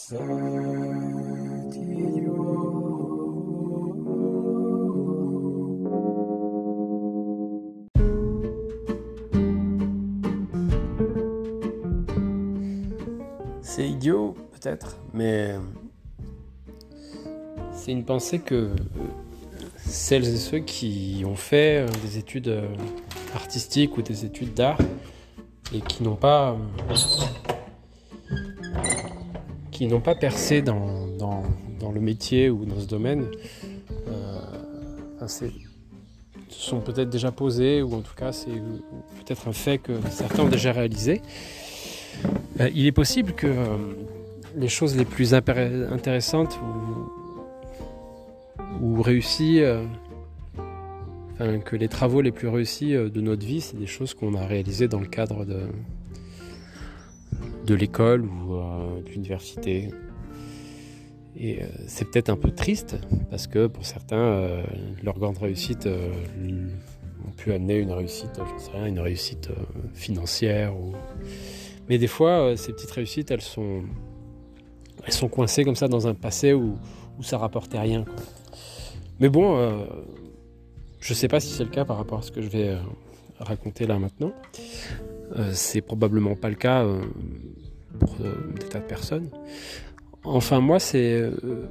C'est idiot, peut-être, mais c'est une pensée que celles et ceux qui ont fait des études artistiques ou des études d'art et qui n'ont pas qui n'ont pas percé dans, le métier ou dans ce domaine euh, se sont peut-être déjà posés ou en tout cas c'est peut-être un fait que certains ont déjà réalisé. Euh, il est possible que euh, les choses les plus intéressantes ou, ou réussies, que les travaux les plus réussis de notre vie, c'est des choses qu'on a réalisées dans le cadre de, de l'école ou euh, de l'université. Et euh, c'est peut-être un peu triste parce que pour certains, euh, leur grande réussite ont pu amener une réussite, j'en sais rien, une réussite financière. Mais des fois, ces petites réussites, elles sont, elles sont coincées comme ça dans un passé où, où ça rapportait rien. Mais bon, je sais pas si c'est le cas par rapport à ce que je vais raconter là maintenant. C'est probablement pas le cas pour des tas de personnes. Enfin, moi, c'est euh,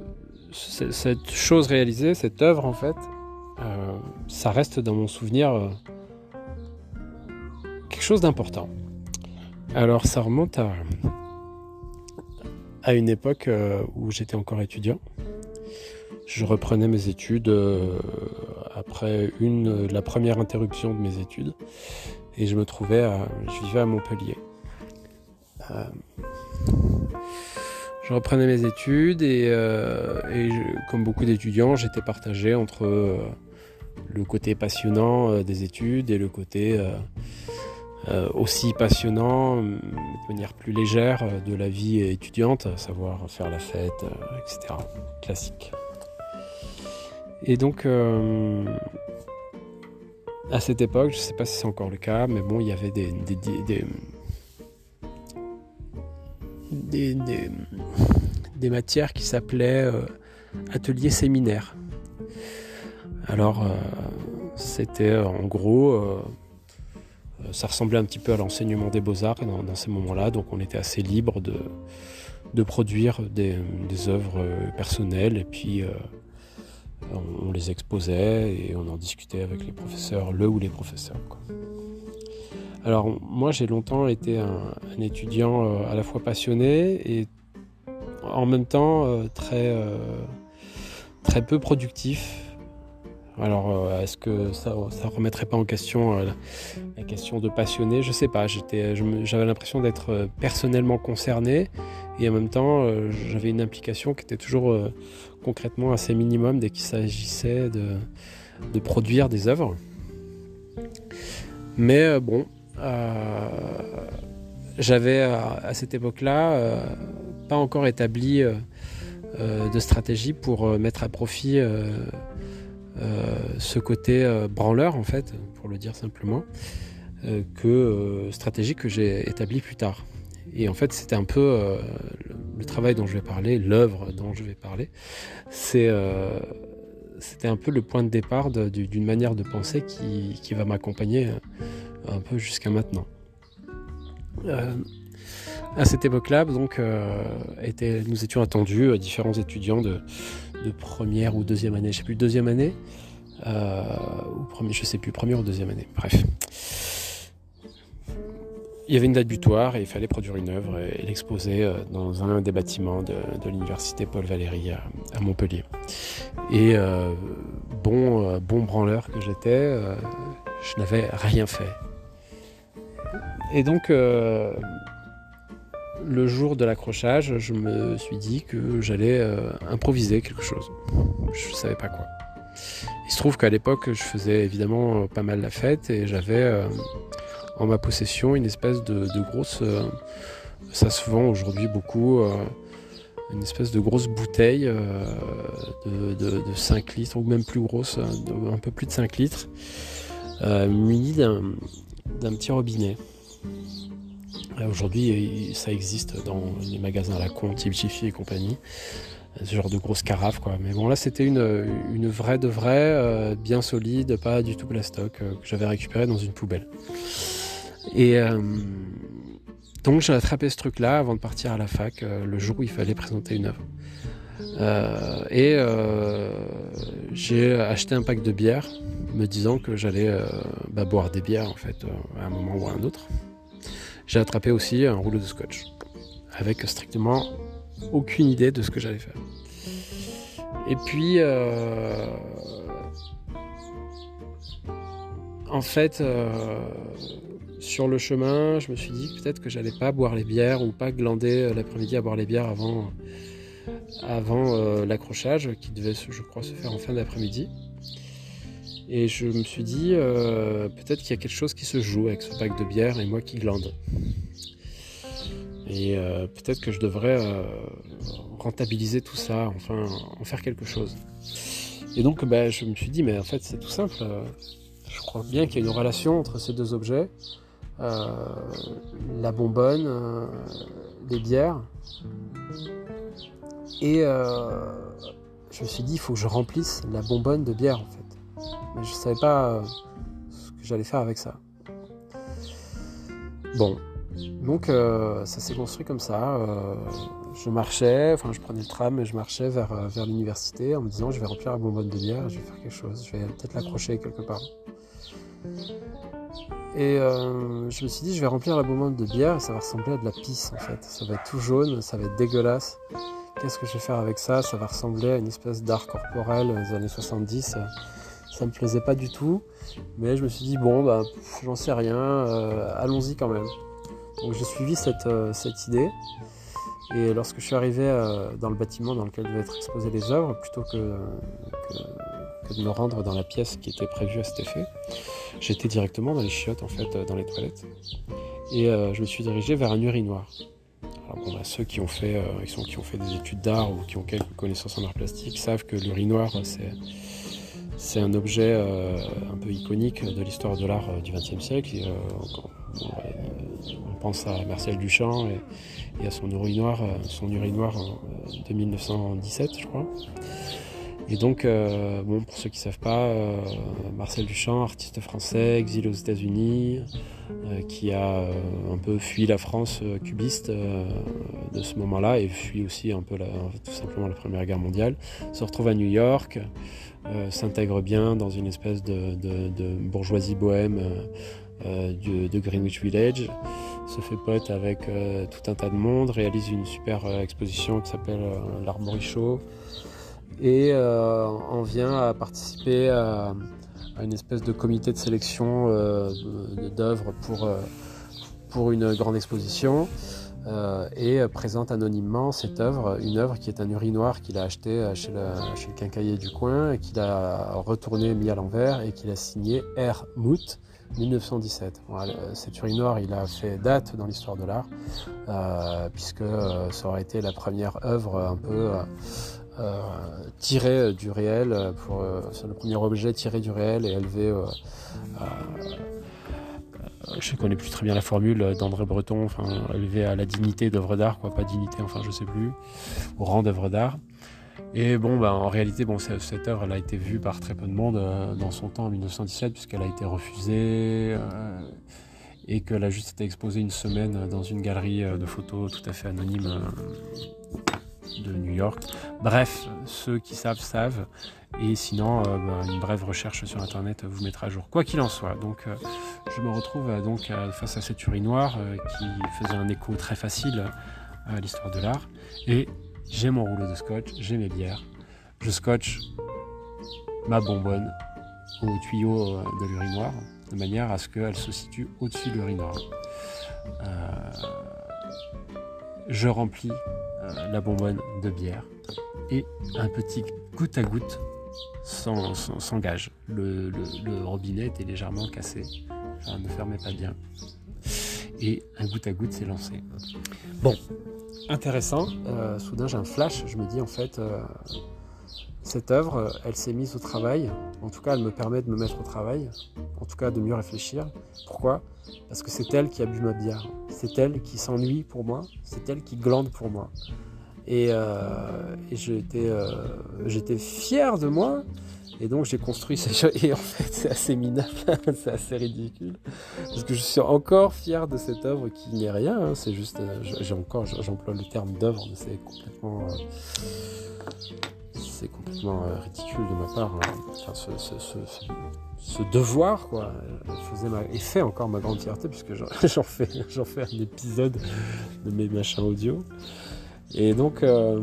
cette chose réalisée, cette œuvre, en fait, euh, ça reste dans mon souvenir euh, quelque chose d'important. Alors, ça remonte à, une époque euh, où j'étais encore étudiant. Je reprenais mes études euh, après une, la première interruption de mes études et je me trouvais à, je vivais à Montpellier. Euh, je reprenais mes études et, euh, comme beaucoup d'étudiants, j'étais partagé entre euh, le côté passionnant euh, des études et le côté euh, euh, aussi passionnant, de manière plus légère, de la vie étudiante, à savoir faire la fête, etc. Classique. Et donc, à cette époque, je ne sais pas si c'est encore le cas, mais bon, il y avait des, des, des, des, matières qui s'appelaient euh, ateliers séminaires. Alors, euh, c'était en gros, euh, ça ressemblait un petit peu à l'enseignement des beaux-arts dans, dans, ces moments-là, donc on était assez libre de, de produire des, des, œuvres personnelles et puis on, les exposait et on en discutait avec les professeurs, le ou les professeurs. Alors moi j'ai longtemps été un, étudiant euh, à la fois passionné et en même temps euh, euh, très peu productif. Alors euh, est-ce que ça ne remettrait pas en question euh, la, question de passionné? Je sais pas, j'avais l'impression d'être personnellement concerné et en même temps j'avais une implication qui était toujours concrètement assez minimum dès qu'il s'agissait de, produire des œuvres. Mais bon, euh, j'avais à cette époque-là euh, pas encore établi euh, de stratégie pour mettre à profit ce côté branleur en fait, pour le dire simplement, que stratégie que j'ai établie plus tard. Et en fait, c'était un peu euh, le travail dont je vais parler, l'œuvre dont je vais parler. C'est, euh, c'était un peu le point de départ d'une manière de penser qui, qui va m'accompagner un peu jusqu'à maintenant. Euh, à cette époque-là, donc, euh, nous étions attendus, euh, différents étudiants de, première ou deuxième année, je sais plus, deuxième année, euh, ou je sais plus, première ou deuxième année, bref. Il y avait une date butoir et il fallait produire une œuvre et, l'exposer dans un des bâtiments de, l'université Paul Valéry à, Montpellier. Et euh, bon, bon branleur que j'étais, je n'avais rien fait. Et donc, euh, le jour de l'accrochage, je me suis dit que j'allais euh, improviser quelque chose. Je ne savais pas quoi. Il se trouve qu'à l'époque, je faisais évidemment pas mal la fête et j'avais euh, en ma possession une espèce de, grosse. Euh, ça se vend aujourd'hui beaucoup. Euh, une espèce de grosse bouteille euh, de, de, de, 5 litres, ou même plus grosse, un peu plus de 5 litres, munie d'un petit robinet. Aujourd'hui, ça existe dans les magasins à la con, type Jiffy et compagnie. Ce genre de grosses carafes, quoi. Mais bon, là, c'était une, vraie de vraie, euh, bien solide, pas du tout plastoc, euh, que j'avais récupéré dans une poubelle. Et euh, donc, j'ai attrapé ce truc-là avant de partir à la fac, le jour où il fallait présenter une œuvre. et j'ai acheté un pack de bières, me disant que j'allais bah, boire des bières, en fait, à un moment ou à un autre j'ai attrapé aussi un rouleau de scotch avec strictement aucune idée de ce que j'allais faire. Et puis, euh, en fait, euh, sur le chemin, je me suis dit peut-être que j'allais pas boire les bières ou pas glander euh, l'après-midi à boire les bières avant, avant l'accrochage qui devait, je crois, se faire en fin d'après-midi. Et je me suis dit, euh, peut-être qu'il y a quelque chose qui se joue avec ce pack de bière et moi qui glande. Et euh, peut-être que je devrais euh, rentabiliser tout ça, enfin en faire quelque chose. Et donc bah, je me suis dit, mais en fait c'est tout simple. je crois bien qu'il y a une relation entre ces deux objets. la bonbonne, les bières. Et je me suis dit, il faut que je remplisse la bonbonne de bière en fait mais je savais pas euh, ce que j'allais faire avec ça. Bon, donc euh, ça s'est construit comme ça. Euh, je marchais, enfin je prenais le tram et je marchais vers, vers l'université en me disant je vais remplir la bonbonne de bière, je vais faire quelque chose, je vais peut-être l'accrocher quelque part. Et je me suis dit je vais remplir la bonbonne de bière et ça va ressembler à de la pisse en fait. Ça va être tout jaune, ça va être dégueulasse. Qu'est-ce que je vais faire avec ça? Ça va ressembler à une espèce d'art corporel des années 70 ça me plaisait pas du tout. Mais je me suis dit, bon, bah, j'en sais rien, euh, allons-y quand même. Donc j'ai suivi cette, euh, cette, idée. Et lorsque je suis arrivé euh, dans le bâtiment dans lequel devaient être exposées les œuvres, plutôt que, que, de me rendre dans la pièce qui était prévue à cet effet, j'étais directement dans les chiottes, en fait, dans les toilettes. Et je me suis dirigé vers un urinoir. Alors bon, bah, ceux qui ont, fait, sont, qui ont fait des études d'art ou qui ont quelques connaissances en art plastique savent que l'urinoir, c'est c'est un objet euh, un peu iconique de l'histoire de l'art euh, du XXe siècle. Euh, on, pense à Marcel Duchamp et, à son urinoir, son urinoir de 1917, je crois. Et donc, bon, pour ceux qui ne savent pas, Marcel Duchamp, artiste français, exilé aux États-Unis, qui a un peu fui la France cubiste de ce moment-là et fuit aussi un peu tout simplement la Première Guerre mondiale, se retrouve à New York. Euh, s'intègre bien dans une espèce de, bourgeoisie bohème euh, euh, de, Greenwich Village, se fait pote avec tout un tas de monde, réalise une super exposition qui s'appelle l'Arborichaud et en vient à participer à, une espèce de comité de sélection d'œuvres pour, pour une grande exposition. Euh, et présente anonymement cette œuvre, une œuvre qui est un urinoir qu'il a acheté euh, chez le, chez le quincailler du coin, et qu'il a retourné, mis à l'envers et qu'il a signé R. Mout 1917. cet urinoir, il a fait date dans l'histoire de l'art, euh, puisque ça aurait été la première œuvre un peu tirée du réel, pour, c'est le premier objet tiré du réel et élevé je connais plus très bien la formule d'André Breton, élevé à la dignité d'œuvre d'art, quoi, pas dignité, enfin je sais plus, au rang d'œuvre d'art. Et bon, bah, en réalité, bon, cette œuvre, elle a été vue par très peu de monde euh, dans son temps, en 1917, puisqu'elle a été refusée euh, et qu'elle a juste été exposée une semaine dans une galerie euh, de photos tout à fait anonyme de New York. Bref, ceux qui savent savent. Et sinon, euh, bah, une brève recherche sur Internet vous mettra à jour. Quoi qu'il en soit, donc euh, je me retrouve euh, donc face à cette urinoir qui faisait un écho très facile à l'histoire de l'art. Et j'ai mon rouleau de scotch, j'ai mes bières. Je scotche ma bonbonne au tuyau de l'urinoir de manière à ce qu'elle se situe au-dessus de l'urinoir. Je remplis la bonbonne de bière et un petit goutte à goutte s'engage. Le, le, robinet était légèrement cassé, ne fermait pas bien. Et un goutte à goutte s'est lancé. Bon, intéressant. Euh, soudain, j'ai un flash. Je me dis, en fait, euh, cette œuvre, elle s'est mise au travail. En tout cas, elle me permet de me mettre au travail. En tout cas, de mieux réfléchir. Pourquoi? Parce que c'est elle qui a bu ma bière. C'est elle qui s'ennuie pour moi. C'est elle qui glande pour moi. Et, euh, j'étais fier de moi. Et donc j'ai construit ces choses. Et en fait, c'est assez minable, c'est assez ridicule. Parce que je suis encore fier de cette œuvre qui n'est rien. Hein. C'est juste. Euh, j'ai encore, j'emploie le terme d'œuvre, mais c'est complètement. Euh, c'est complètement euh, ridicule de ma part. Hein. ce, devoir, quoi, faisait ma, et fait encore ma grande fierté, puisque j'en fais, fais un épisode de mes machins audio. Et donc, euh,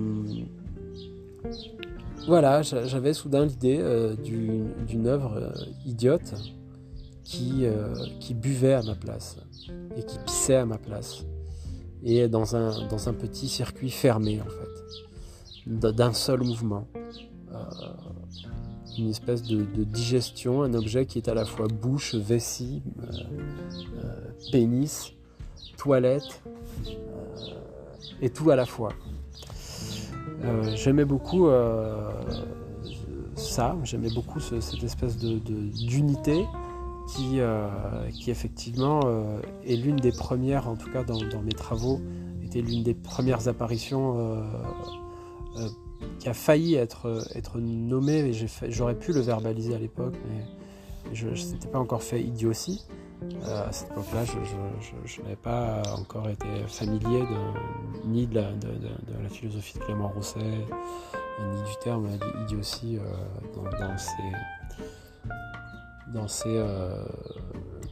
voilà, j'avais soudain l'idée euh, d'une œuvre idiote qui, qui buvait à ma place et qui pissait à ma place. Et dans un, dans un petit circuit fermé, en fait d'un seul mouvement. Euh, une espèce de, digestion, un objet qui est à la fois bouche, vessie, euh, euh, pénis, toilette, et tout à la fois. j'aimais beaucoup ça, j'aimais beaucoup cette espèce d'unité de, qui, qui effectivement est l'une des premières, en tout cas dans, mes travaux, était l'une des premières apparitions euh, qui a failli être, être nommé, j'aurais pu le verbaliser à l'époque, mais je n'étais pas encore fait idiotie. Euh, à cette époque-là, je, n'avais pas encore été familier ni de la, philosophie de Clément Rousset, ni du terme idiotie euh, dans, ses,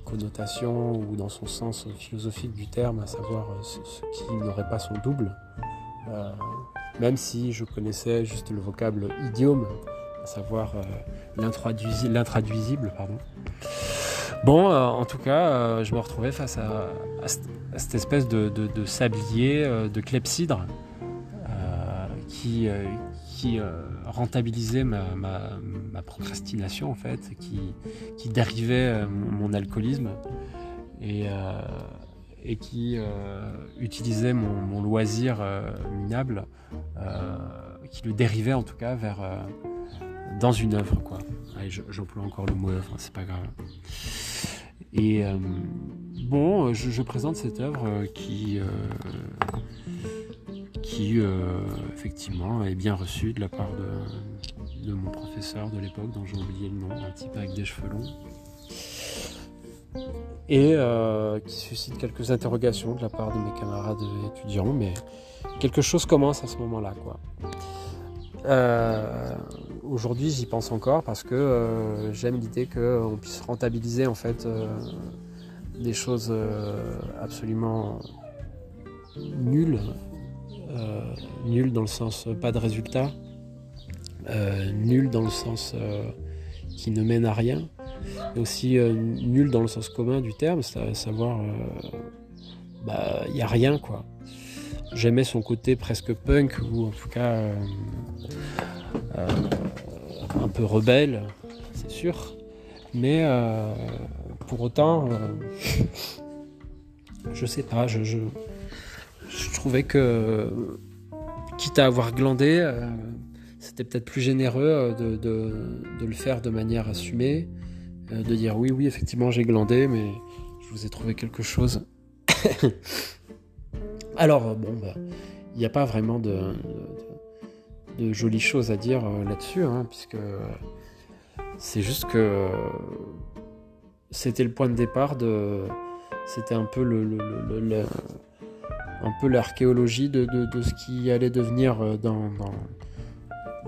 connotations ou dans son sens philosophique du terme, à savoir ce qui n'aurait pas son double même si je connaissais juste le vocable idiome, à savoir euh, l'intraduisible. Pardon. Bon, euh, en tout cas, euh, je me retrouvais face à, cette espèce de, sablier, de clepsydre, qui, rentabilisait ma, procrastination, en fait, qui, dérivait mon, alcoolisme. Et, et qui euh, utilisait mon, loisir euh, minable, euh, qui le dérivait en tout cas vers dans une œuvre quoi. J'emploie encore le mot œuvre, hein, c'est pas grave. Et bon, je, présente cette œuvre qui effectivement est bien reçue de la part de, de mon professeur de l'époque dont j'ai oublié le nom, un type avec des cheveux longs et euh, qui suscite quelques interrogations de la part de mes camarades étudiants, mais quelque chose commence à ce moment-là. Euh, aujourd'hui, j'y pense encore parce que euh, j'aime l'idée qu'on puisse rentabiliser en fait des choses absolument nulles, nulles dans le sens pas de résultat, nulles dans le sens qui ne mène à rien, aussi euh, nul dans le sens commun du terme, c'est à savoir, euh, bah, il n'y a rien quoi. J'aimais son côté presque punk, ou en tout cas euh, un peu rebelle, c'est sûr, mais pour autant, je sais pas, je, trouvais que, quitte à avoir glandé, c'était peut-être plus généreux de, le faire de manière assumée, de dire oui, oui, effectivement, j'ai glandé, mais je vous ai trouvé quelque chose. Alors, bon, bah, il n'y a pas vraiment de, jolies choses à dire euh, là-dessus, hein, puisque c'est juste que c'était le point de départ. C'était un peu le, un peu l'archéologie de, ce qui allait devenir euh, dans,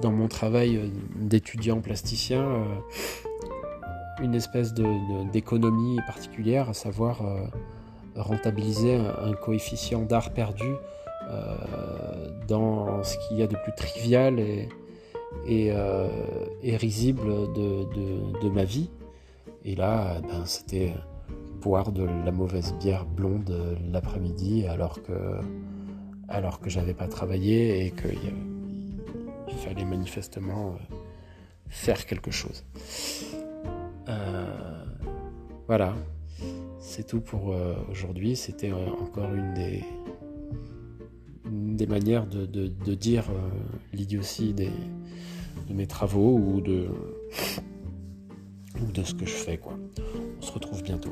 dans mon travail d'étudiant plasticien une espèce d'économie particulière, à savoir euh, rentabiliser un, coefficient d'art perdu euh, dans ce qu'il y a de plus trivial et, et, euh, risible de, ma vie. Et là, ben, c'était boire de la mauvaise bière blonde l'après-midi alors que, alors que j'avais pas travaillé et qu'il fallait manifestement faire quelque chose. Euh, voilà, c'est tout pour euh, aujourd'hui. C'était euh, encore une des, manières de, dire l'idiotie de mes travaux ou de, ou de ce que je fais. Quoi. On se retrouve bientôt.